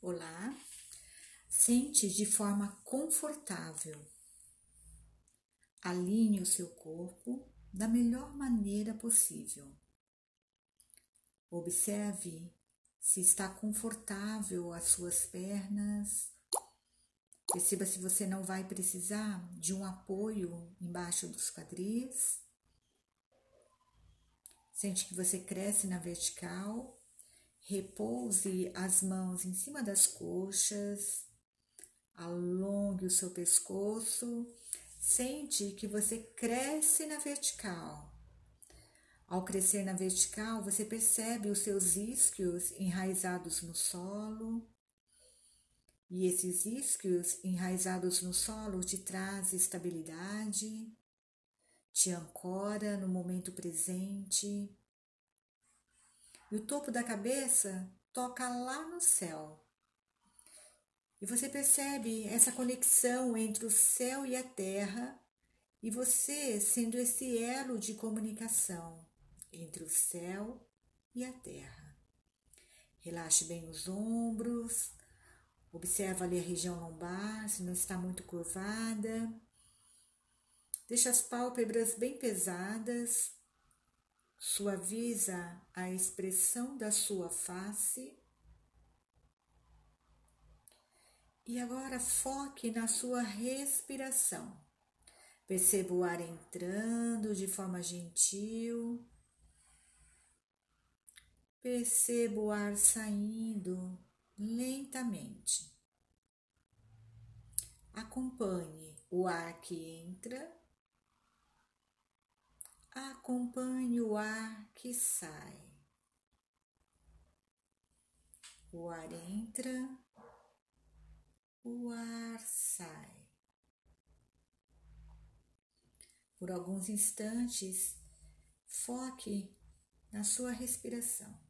Olá, sente de forma confortável. Alinhe o seu corpo da melhor maneira possível. Observe se está confortável as suas pernas. Perceba se você não vai precisar de um apoio embaixo dos quadris. Sente que você cresce na vertical Repouse as mãos em cima das coxas, alongue o seu pescoço, sente que você cresce na vertical. Ao crescer na vertical, você percebe os seus isquios enraizados no solo. E esses isquios enraizados no solo te traz estabilidade, te ancora no momento presente e o topo da cabeça toca lá no céu. E você percebe essa conexão entre o céu e a terra, e você sendo esse elo de comunicação entre o céu e a terra. Relaxe bem os ombros, observa ali a região lombar, se não está muito curvada. Deixa as pálpebras bem pesadas Suaviza a expressão da sua face. E agora foque na sua respiração. Perceba o ar entrando de forma gentil. Perceba o ar saindo lentamente. Acompanhe o ar que entra acompanhe o ar que sai. O ar entra, o ar sai. Por alguns instantes, foque na sua respiração.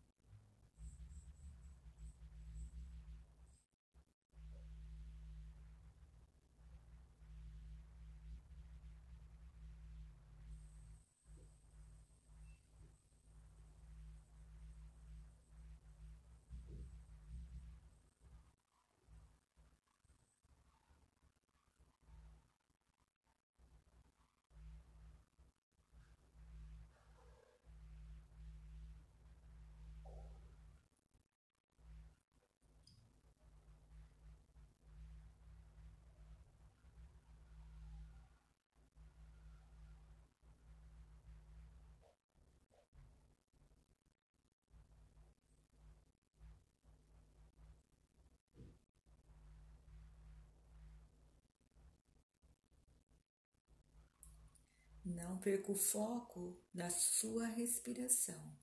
Não perca o foco da sua respiração.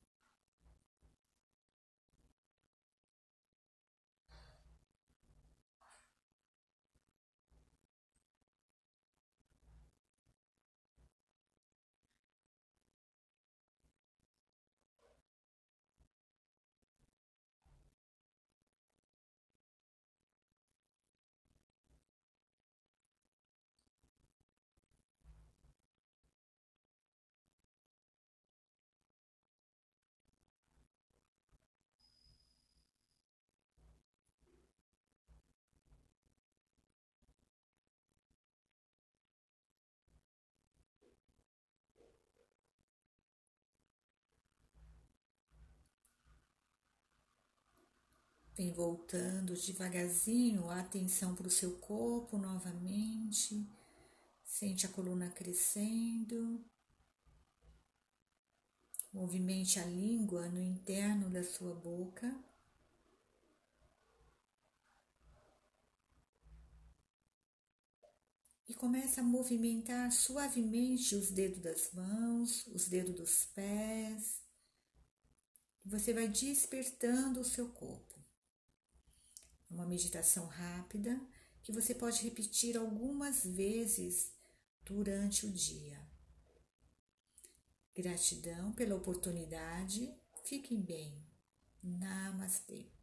Vem voltando devagarzinho a atenção para o seu corpo novamente. Sente a coluna crescendo. Movimente a língua no interno da sua boca. E começa a movimentar suavemente os dedos das mãos, os dedos dos pés. Você vai despertando o seu corpo uma meditação rápida que você pode repetir algumas vezes durante o dia. Gratidão pela oportunidade. Fiquem bem. Namastê.